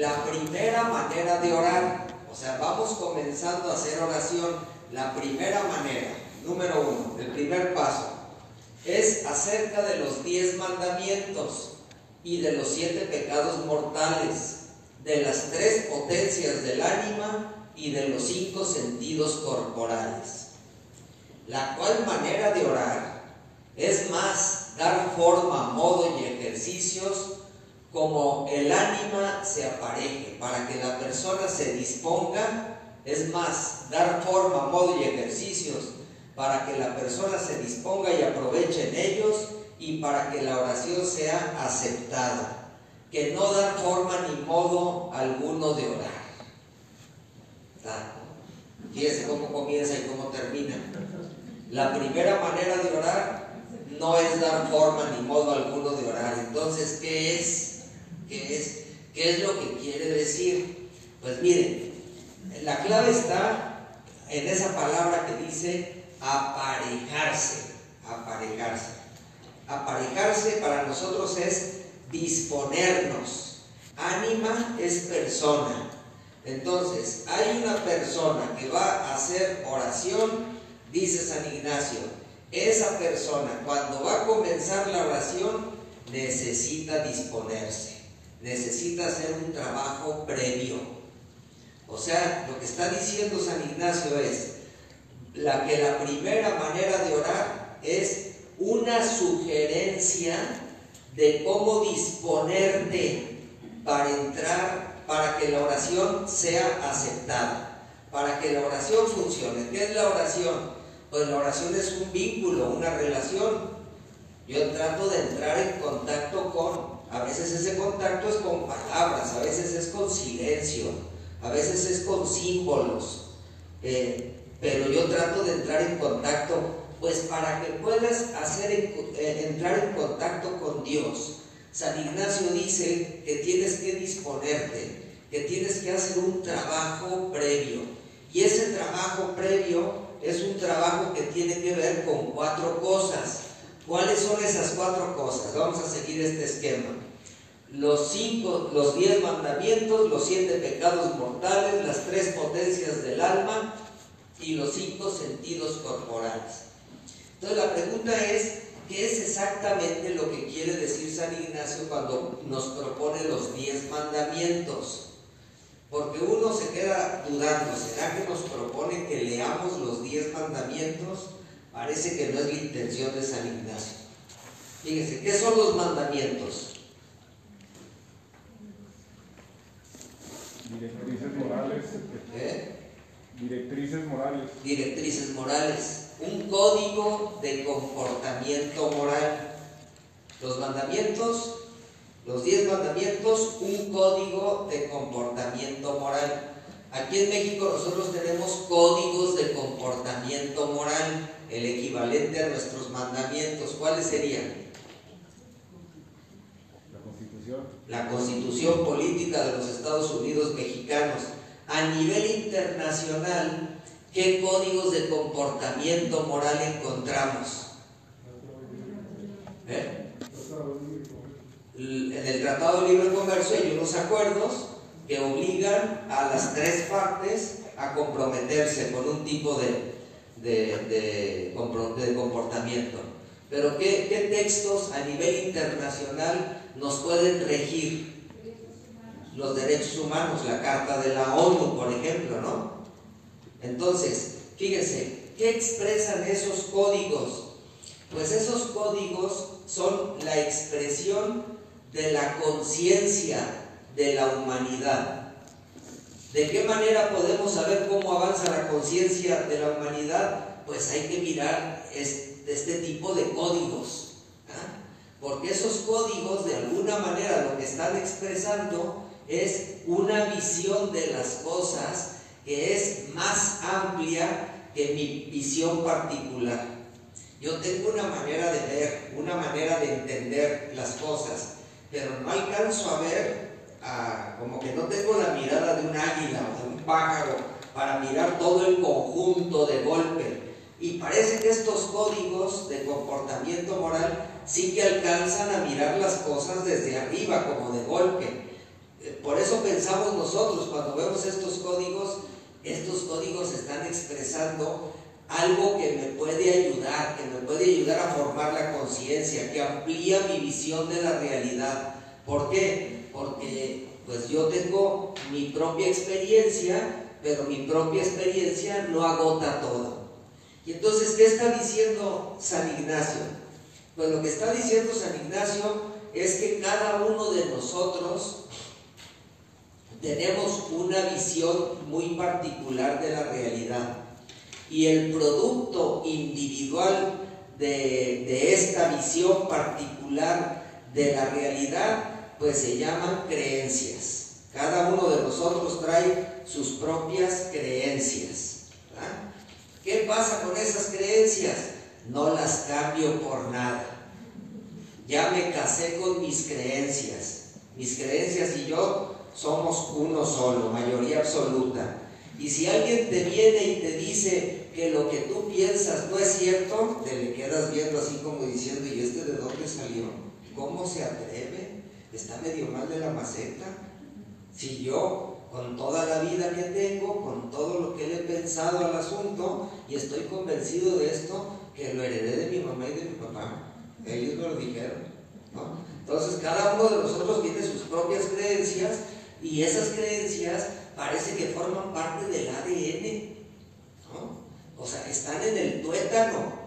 la primera manera de orar. O sea, vamos comenzando a hacer oración. La primera manera, número uno, el primer paso, es acerca de los diez mandamientos y de los siete pecados mortales, de las tres potencias del ánima y de los cinco sentidos corporales. La cual manera de orar es más dar forma, modo y ejercicios como el ánima se apareje, para que la persona se disponga, es más, dar forma, modo y ejercicios para que la persona se disponga y aproveche en ellos y para que la oración sea aceptada, que no dar forma ni modo alguno de orar. Fíjense cómo comienza y cómo termina. La primera manera de orar no es dar forma ni modo alguno de orar. Entonces, ¿qué es? ¿Qué es? ¿Qué es lo que quiere decir? Pues miren, la clave está en esa palabra que dice aparejarse, aparejarse. Aparejarse para nosotros es disponernos. Ánima es persona. Entonces, hay una persona que va a hacer oración, dice San Ignacio, esa persona cuando va a comenzar la oración necesita disponerse necesita hacer un trabajo previo. O sea, lo que está diciendo San Ignacio es la que la primera manera de orar es una sugerencia de cómo disponerte para entrar, para que la oración sea aceptada, para que la oración funcione. ¿Qué es la oración? Pues la oración es un vínculo, una relación. Yo trato de entrar en contacto con a veces ese contacto es con palabras, a veces es con silencio, a veces es con símbolos. Eh, pero yo trato de entrar en contacto, pues para que puedas hacer eh, entrar en contacto con Dios. San Ignacio dice que tienes que disponerte, que tienes que hacer un trabajo previo. Y ese trabajo previo es un trabajo que tiene que ver con cuatro cosas. ¿Cuáles son esas cuatro cosas? Vamos a seguir este esquema. Los cinco, los diez mandamientos, los siete pecados mortales, las tres potencias del alma y los cinco sentidos corporales. Entonces la pregunta es, ¿qué es exactamente lo que quiere decir San Ignacio cuando nos propone los diez mandamientos? Porque uno se queda dudando, ¿será que nos propone que leamos los diez mandamientos? Parece que no es la intención de San Ignacio. Fíjense, ¿qué son los mandamientos? Directrices morales. ¿Eh? Directrices morales. Directrices morales. Un código de comportamiento moral. Los mandamientos, los diez mandamientos, un código de comportamiento moral. Aquí en México nosotros tenemos códigos de comportamiento moral, el equivalente a nuestros mandamientos. ¿Cuáles serían? La Constitución. La Constitución Política de los Estados Unidos Mexicanos. A nivel internacional, ¿qué códigos de comportamiento moral encontramos? ¿Eh? En el Tratado de Libre Comercio hay unos acuerdos que obligan a las tres partes a comprometerse con un tipo de, de, comportamiento. Pero ¿qué, ¿qué, textos a nivel internacional nos pueden regir los derechos humanos? La Carta de la ONU, por ejemplo, ¿no? Entonces, fíjense, ¿qué expresan esos códigos? Pues esos códigos son la expresión de la conciencia de la humanidad. ¿De qué manera podemos saber cómo avanza la conciencia de la humanidad? Pues hay que mirar este, tipo de códigos. ¿ah? Porque esos códigos de alguna manera lo que están expresando es una visión de las cosas que es más amplia que mi visión particular. Yo tengo una manera de ver, una manera de entender las cosas, pero no alcanzo a ver como que no tengo la mirada de un águila o de un pájaro para mirar todo el conjunto de golpe. Y parece que estos códigos de comportamiento moral sí que alcanzan a mirar las cosas desde arriba, como de golpe. eh, por eso pensamos nosotros, cuando vemos estos códigos, estos códigos están expresando algo que me puede ayudar, que me puede ayudar a formar la conciencia, que amplía mi visión de la realidad. ¿Por qué? Porque pues yo tengo mi propia experiencia, pero mi propia experiencia no agota todo. Y entonces, ¿qué está diciendo San Ignacio? Pues lo que está diciendo San Ignacio es que cada uno de nosotros tenemos una visión muy particular de la realidad. Y el producto individual de, esta visión particular de la realidad, pues se llaman creencias. Cada uno de nosotros trae sus propias creencias. ¿Qué pasa con esas creencias? No las cambio por nada. Ya me casé con mis creencias. Mis creencias y yo somos uno solo, mayoría absoluta. Y si alguien te viene y te dice que lo que tú piensas no es cierto, te le quedas viendo así como diciendo, ¿y este de dónde salió? ¿Cómo se atreve? ¿Está medio mal de la maceta? Si yo, con toda la vida que tengo, con todo lo que le he pensado al asunto, y estoy convencido de esto, que lo heredé de mi mamá y de mi papá, ellos me lo dijeron. Entonces cada uno de nosotros tiene sus propias creencias y esas creencias parece que forman parte del ADN, O sea, están en el tuétano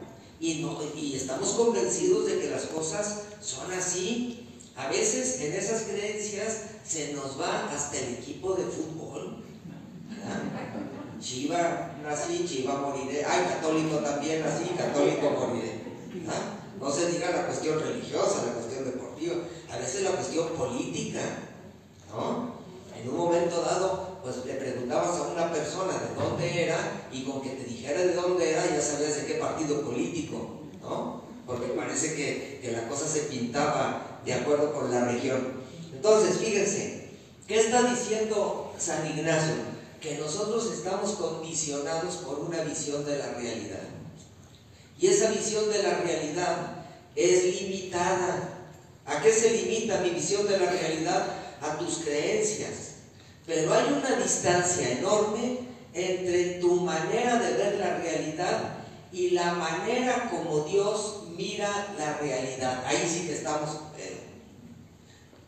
y, no, y estamos convencidos de que las cosas son así. A veces en esas creencias se nos va hasta el equipo de fútbol. Chiva, nací, Chiva moriré. Ay, católico también, así, católico moriré. No se diga la cuestión religiosa, la cuestión deportiva, a veces la cuestión política. ¿no? En un momento dado, pues le preguntabas a una persona de dónde era y con que te dijera de dónde era ya sabías de qué partido político, ¿no? Porque parece que, que la cosa se pintaba de acuerdo con la región. Entonces, fíjense, ¿qué está diciendo San Ignacio? Que nosotros estamos condicionados por una visión de la realidad. Y esa visión de la realidad es limitada. ¿A qué se limita mi visión de la realidad? A tus creencias. Pero hay una distancia enorme entre tu manera de ver la realidad y la manera como Dios mira la realidad. Ahí sí que estamos eh,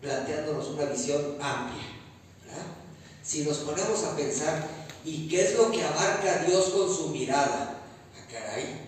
planteándonos una visión amplia. Si nos ponemos a pensar, ¿y qué es lo que abarca Dios con su mirada? Ah, caray,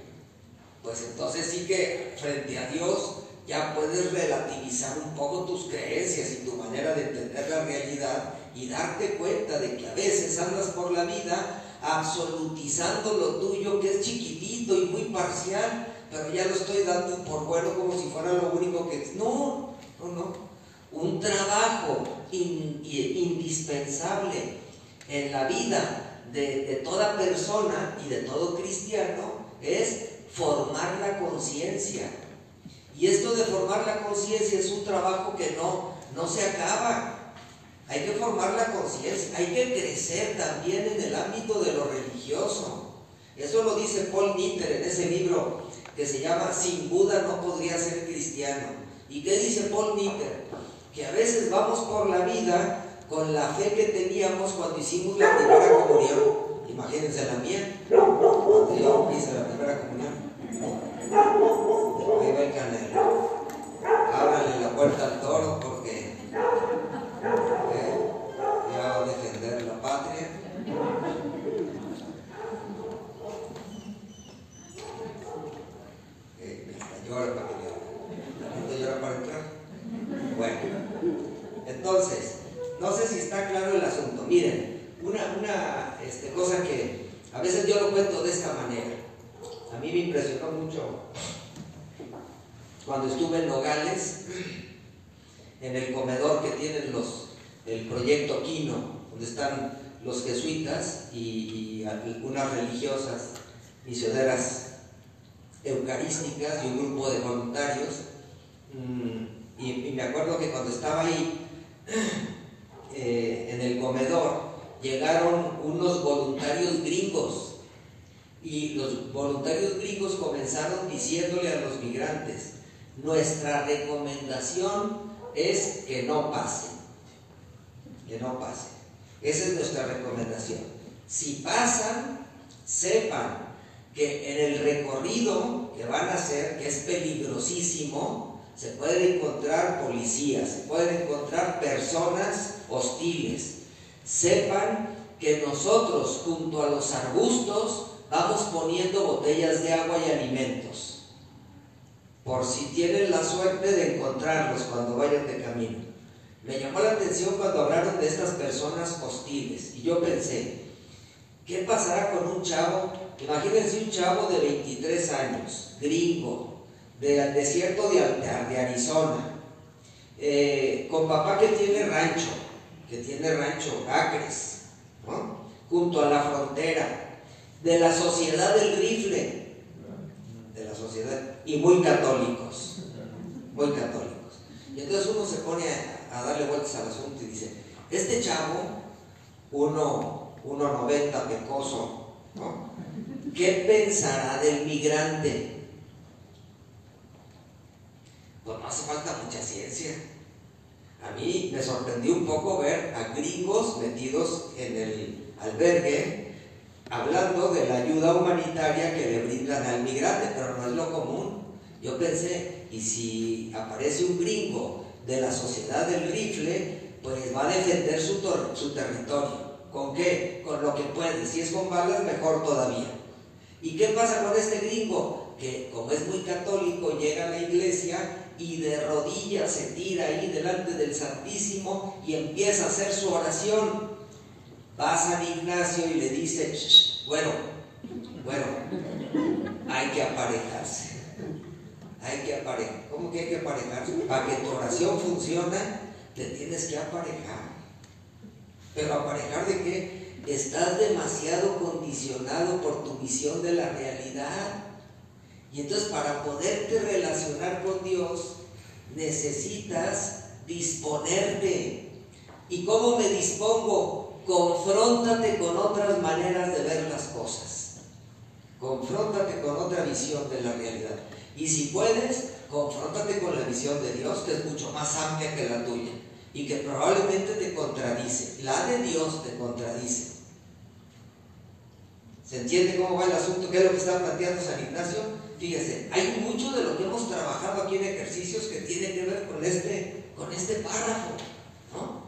pues entonces sí que frente a Dios ya puedes relativizar un poco tus creencias y tu manera de entender la realidad y darte cuenta de que a veces andas por la vida absolutizando lo tuyo que es chiquitito y muy parcial, pero ya lo estoy dando por bueno como si fuera lo único que... No, no, no. Un trabajo indispensable en la vida de, de toda persona y de todo cristiano es formar la conciencia. Y esto de formar la conciencia es un trabajo que no, no se acaba. Hay que formar la conciencia, hay que crecer también en el ámbito de lo religioso. Eso lo dice Paul Nitter en ese libro que se llama Sin Buda no podría ser cristiano. ¿Y qué dice Paul Nitter? Que a veces vamos por la vida con la fe que teníamos cuando hicimos la primera comunión. Imagínense la mía, cuando yo hice la primera comunión. Ahí va el canelo. Ábrale la puerta al toro porque ya va a defender la patria. Eh, llora para que llora para entrar. Bueno, entonces, no sé si está claro el asunto. Miren, una, una este, cosa que a veces yo lo cuento de esta manera. A mí me impresionó mucho cuando estuve en Nogales en el comedor que tienen los, el proyecto Quino, donde están los jesuitas y, algunas religiosas misioneras eucarísticas y un grupo voluntarios. Mm, y, me acuerdo que cuando estaba ahí eh, en el comedor, llegaron unos voluntarios gringos y los voluntarios gringos comenzaron diciéndole a los migrantes, nuestra recomendación es que no pasen. que no pase. Esa es nuestra recomendación. Si pasan, sepan que en el recorrido que van a hacer, que es peligrosísimo, se pueden encontrar policías, se pueden encontrar personas hostiles. Sepan que nosotros junto a los arbustos vamos poniendo botellas de agua y alimentos, por si tienen la suerte de encontrarlos cuando vayan de camino. Me llamó la atención cuando hablaron de estas personas hostiles y yo pensé, ¿qué pasará con un chavo? Imagínense un chavo de 23 años, gringo, del desierto de, Arizona, eh, con papá que tiene rancho, que tiene rancho, acres, junto a la frontera, de la sociedad del rifle, de la sociedad, y muy católicos, muy católicos. Y entonces uno se pone a, darle vueltas al asunto y dice, este chavo, uno, 1,90 pecoso, ¿no? ¿Qué pensará del migrante? Pues no hace falta mucha ciencia. A mí me sorprendió un poco ver a gringos metidos en el albergue hablando de la ayuda humanitaria que le brindan al migrante, pero no es lo común. Yo pensé, y si aparece un gringo de la sociedad del rifle, pues va a defender su, su territorio. ¿Con qué? Con lo que puede. Si es con balas, mejor todavía. ¿Y qué pasa con este gringo? Que como es muy católico, llega a la iglesia y de rodillas se tira ahí delante del Santísimo y empieza a hacer su oración va a San Ignacio y le dice, bueno, bueno, hay que aparejarse. Hay que aparejar. ¿Cómo que hay que aparejarse? Para que tu oración funcione, te tienes que aparejar. Pero aparejar de qué? Estás demasiado condicionado por tu visión de la realidad. Y entonces para poderte relacionar con Dios, necesitas disponerte. ¿Y cómo me dispongo? confróntate con otras maneras de ver las cosas. Confróntate con otra visión de la realidad. Y si puedes, confróntate con la visión de Dios, que es mucho más amplia que la tuya y que probablemente te contradice. La de Dios te contradice. ¿Se entiende cómo va el asunto? ¿Qué es lo que está planteando San Ignacio? Fíjese, hay mucho de lo que hemos trabajado aquí en ejercicios que tiene que ver con este, con este párrafo. ¿no?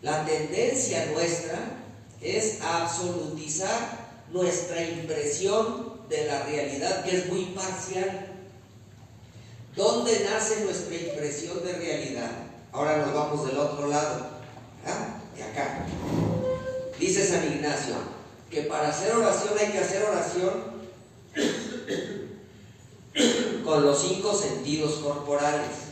La tendencia nuestra es absolutizar nuestra impresión de la realidad, que es muy parcial. ¿Dónde nace nuestra impresión de realidad? Ahora nos vamos del otro lado, de acá. Dice San Ignacio que para hacer oración hay que hacer oración con los cinco sentidos corporales.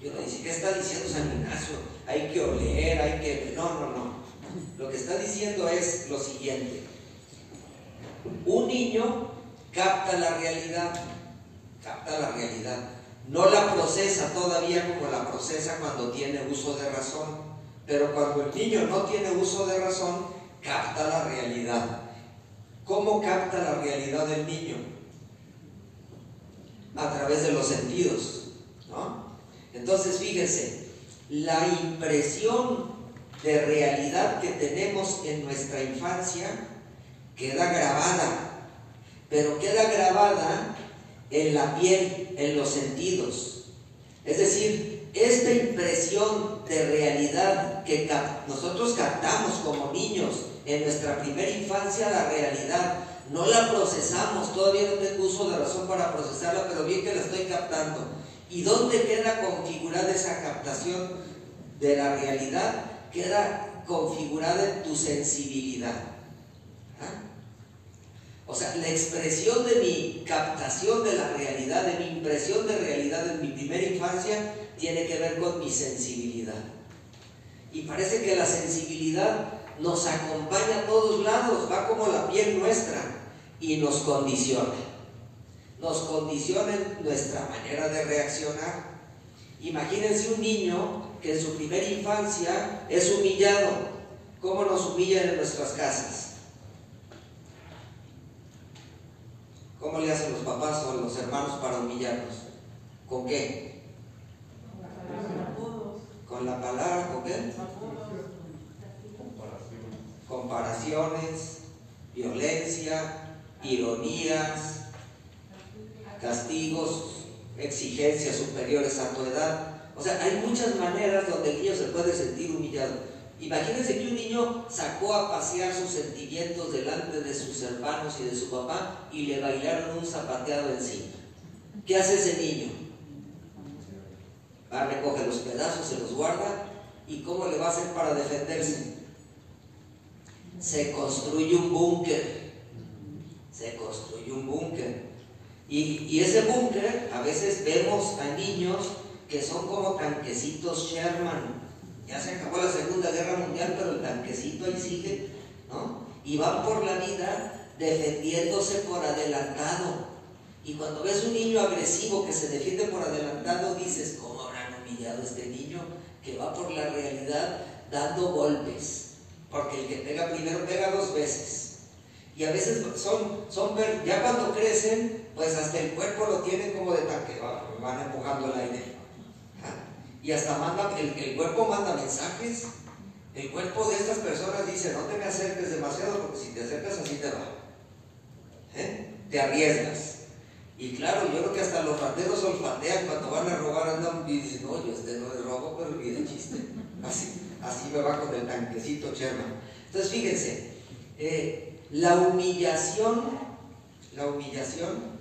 Y uno dice, ¿qué está diciendo San Ignacio? Hay que oler, hay que... No, no, no. Lo que está diciendo es lo siguiente. Un niño capta la realidad, capta la realidad. No la procesa todavía como la procesa cuando tiene uso de razón. Pero cuando el niño no tiene uso de razón, capta la realidad. ¿Cómo capta la realidad del niño? A través de los sentidos. Entonces, fíjense, la impresión de realidad que tenemos en nuestra infancia queda grabada, pero queda grabada en la piel, en los sentidos. Es decir, esta impresión de realidad que nosotros captamos como niños en nuestra primera infancia, la realidad, no la procesamos, todavía no tengo uso de razón para procesarla, pero bien que la estoy captando. ¿Y dónde queda configurada esa captación de la realidad? Queda configurada en tu sensibilidad. ¿Ah? O sea, la expresión de mi captación de la realidad, de mi impresión de realidad en mi primera infancia, tiene que ver con mi sensibilidad. Y parece que la sensibilidad nos acompaña a todos lados, va como la piel nuestra y nos condiciona nos condicionen nuestra manera de reaccionar. Imagínense un niño que en su primera infancia es humillado. ¿Cómo nos humillan en nuestras casas? ¿Cómo le hacen los papás o los hermanos para humillarnos? ¿Con qué? con la palabra, ¿con qué? Violencia, ironías, castigos, exigencias superiores a tu edad. O sea, hay muchas maneras donde el niño se puede sentir humillado. Imagínense que un niño sacó a pasear sus sentimientos delante de sus hermanos y de su papá y le bailaron un zapateado encima. ¿Qué hace ese niño? Va, recoge los pedazos, se los guarda y ¿cómo le va a hacer para defenderse? Se construye un búnker. Se construye un búnker. Y, y ese búnker, a veces vemos a niños que son como tanquecitos Sherman. Ya se acabó la Segunda Guerra Mundial, pero el tanquecito ahí sigue, ¿no? Y van por la vida defendiéndose por adelantado. Y cuando ves un niño agresivo que se defiende por adelantado, dices, ¿cómo habrán humillado a este niño que va por la realidad dando golpes? Porque el que pega primero pega dos veces. Y a veces son, son ya cuando crecen, pues hasta el cuerpo lo tienen como de tanque, van empujando el aire. Y hasta manda, el, el cuerpo manda mensajes. El cuerpo de estas personas dice, no te me acerques demasiado porque si te acercas así te va. ¿Eh? Te arriesgas. Y claro, yo creo que hasta los rateros olfatean cuando van a robar, andan y dicen, no, yo este no es robo, pero de chiste. Así, así me va con el tanquecito Sherman. Entonces, fíjense, eh, la humillación, la humillación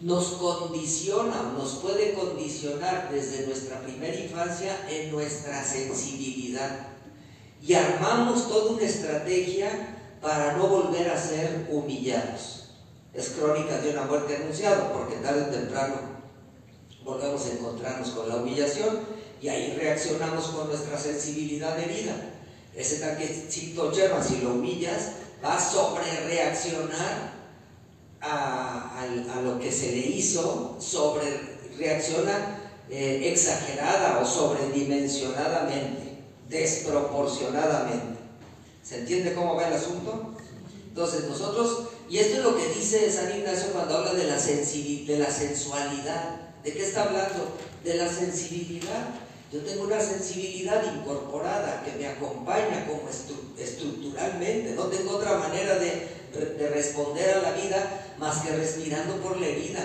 nos condiciona, nos puede condicionar desde nuestra primera infancia en nuestra sensibilidad. Y armamos toda una estrategia para no volver a ser humillados. Es crónica de una muerte anunciada, porque tarde o temprano volvemos a encontrarnos con la humillación y ahí reaccionamos con nuestra sensibilidad herida. Ese tanquecito Sherman, si lo humillas, va a sobre reaccionar a, lo que se le hizo, sobre reacciona eh, exagerada o sobredimensionadamente, desproporcionadamente. ¿Se entiende cómo va el asunto? Entonces nosotros, y esto es lo que dice San Ignacio cuando habla de la, de la sensualidad. ¿De qué está hablando? De la sensibilidad. Yo tengo una sensibilidad incorporada que me acompaña como estructuralmente. No tengo otra manera de, de responder a la vida más que respirando por la herida.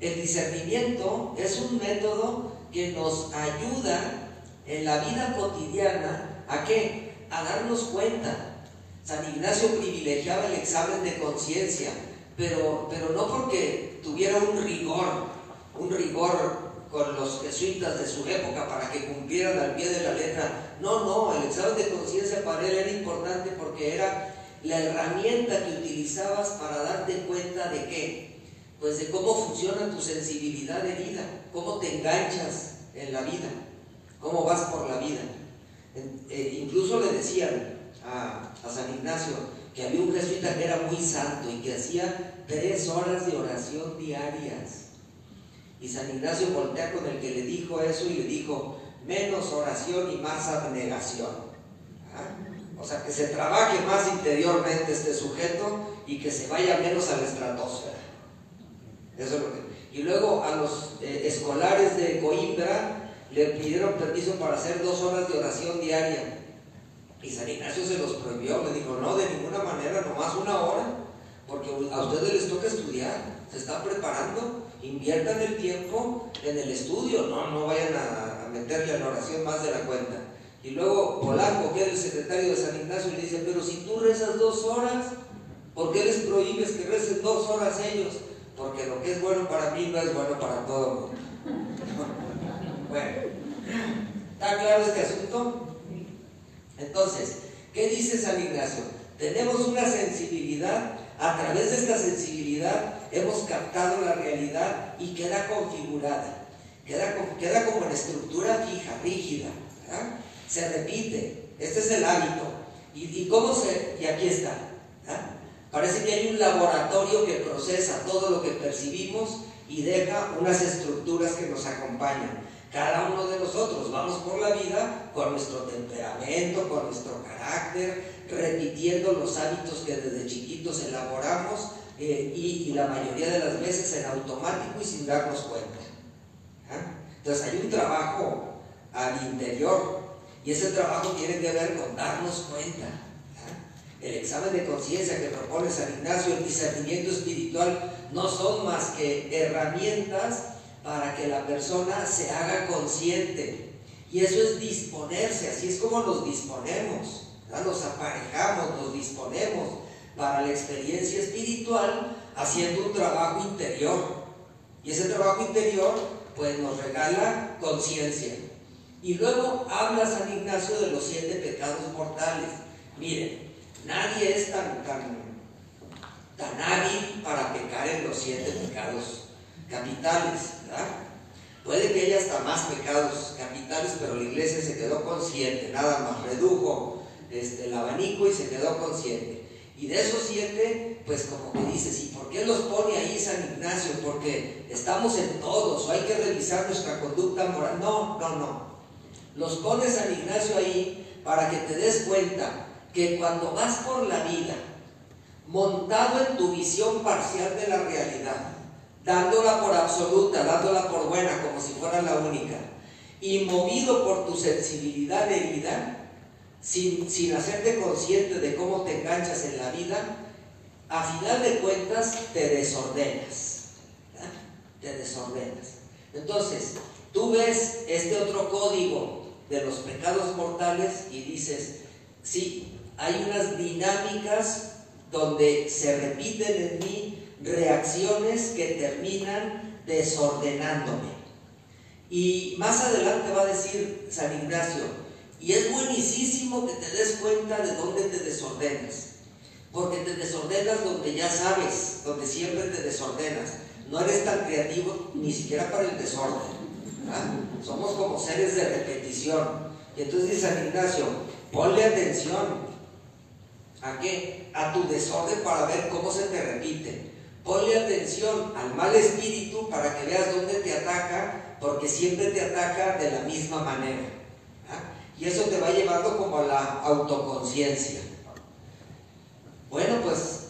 El discernimiento es un método que nos ayuda en la vida cotidiana a qué? A darnos cuenta. San Ignacio privilegiaba el examen de conciencia, pero, pero no porque tuviera un rigor, un rigor con los jesuitas de su época para que cumplieran al pie de la letra. No, no, el examen de conciencia para él era importante porque era la herramienta que utilizabas para darte cuenta de qué? Pues de cómo funciona tu sensibilidad de vida, cómo te enganchas en la vida, cómo vas por la vida. Eh, incluso le decían a, San Ignacio que había un jesuita que era muy santo y que hacía tres horas de oración diarias. Y San Ignacio voltea con el que le dijo eso y le dijo, menos oración y más abnegación. O sea, que se trabaje más interiormente este sujeto y que se vaya menos a la estratosfera. Eso es lo que... Y luego a los eh, escolares de Coimbra le pidieron permiso para hacer dos horas de oración diaria. Y San Ignacio se los prohibió, le dijo, no, de ninguna manera, nomás una hora, porque a ustedes les toca estudiar, se están preparando, inviertan el tiempo en el estudio, no, no vayan a, meterle a la oración más de la cuenta. Y luego Polanco, que era el secretario de San Ignacio, le dice, pero si tú rezas dos horas, ¿por qué les prohíbes que recen dos horas ellos? Porque lo que es bueno para mí no es bueno para todo bueno, ¿está claro este asunto? Entonces, ¿qué dice San Ignacio? Tenemos una sensibilidad, a través de esta sensibilidad hemos captado la realidad y queda configurada, queda, queda como en estructura fija, rígida. se repite. Este es el hábito. ¿Y, cómo se.? Y aquí está. Parece que hay un laboratorio que procesa todo lo que percibimos y deja unas estructuras que nos acompañan. Cada uno de nosotros vamos por la vida con nuestro temperamento, con nuestro carácter, repitiendo los hábitos que desde chiquitos elaboramos eh, y, la mayoría de las veces en automático y sin darnos cuenta. ¿ah? Entonces hay un trabajo al interior y ese trabajo tiene que ver con darnos cuenta. El examen de conciencia que propone San Ignacio, el discernimiento espiritual, no son más que herramientas para que la persona se haga consciente. Y eso es disponerse, así es como nos disponemos, nos aparejamos, nos disponemos para la experiencia espiritual haciendo un trabajo interior. Y ese trabajo interior pues nos regala conciencia. Y luego habla San Ignacio de los siete pecados mortales. Miren, nadie es tan, tan, tan hábil para pecar en los siete pecados capitales, ¿verdad? Puede que haya hasta más pecados capitales, pero la iglesia se quedó consciente, nada más redujo este, el abanico y se quedó consciente. Y de esos siete, pues como que dices, ¿y por qué los pone ahí San Ignacio? Porque estamos en todos, o hay que revisar nuestra conducta moral. No, no, no. Los pone San Ignacio ahí para que te des cuenta que cuando vas por la vida, montado en tu visión parcial de la realidad, dándola por absoluta, dándola por buena, como si fuera la única, y movido por tu sensibilidad herida, sin, sin hacerte consciente de cómo te enganchas en la vida, a final de cuentas te desordenas. Te desordenas. Entonces, tú ves este otro código de los pecados mortales y dices, sí, hay unas dinámicas donde se repiten en mí reacciones que terminan desordenándome. Y más adelante va a decir San Ignacio, y es buenísimo que te des cuenta de dónde te desordenas, porque te desordenas donde ya sabes, donde siempre te desordenas. No eres tan creativo ni siquiera para el desorden. Somos como seres de repetición. Y entonces dice San Ignacio, ponle atención. ¿A qué? A tu desorden para ver cómo se te repite. Ponle atención al mal espíritu para que veas dónde te ataca, porque siempre te ataca de la misma manera. Y eso te va llevando como a la autoconciencia. Bueno, pues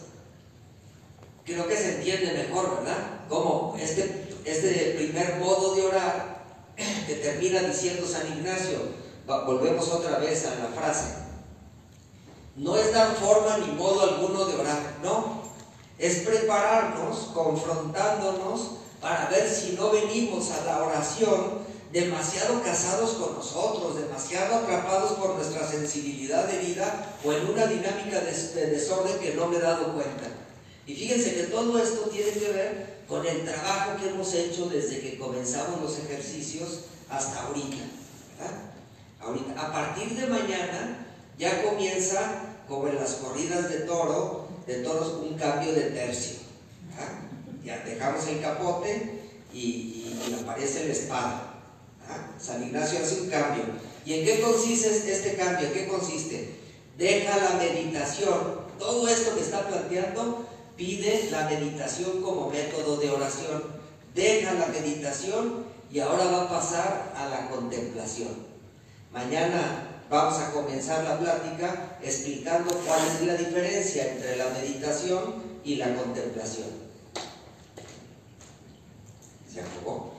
creo que se entiende mejor, ¿verdad? Como este, este primer modo de orar que termina diciendo San Ignacio, volvemos otra vez a la frase, no es dar forma ni modo alguno de orar, no, es prepararnos confrontándonos para ver si no venimos a la oración demasiado casados con nosotros, demasiado atrapados por nuestra sensibilidad de vida o en una dinámica de, desorden que no me he dado cuenta. Y fíjense que todo esto tiene que ver con el trabajo que hemos hecho desde que comenzamos los ejercicios hasta ahorita. ahorita. A partir de mañana ya comienza, como en las corridas de toro, de toros, un cambio de tercio. Ya dejamos el capote y, aparece la espada. San Ignacio hace un cambio. ¿Y en qué consiste este cambio? ¿En qué consiste? Deja la meditación. Todo esto que está planteando pide la meditación como método de oración. Deja la meditación y ahora va a pasar a la contemplación. Mañana vamos a comenzar la plática explicando cuál es la diferencia entre la meditación y la contemplación. Se acabó.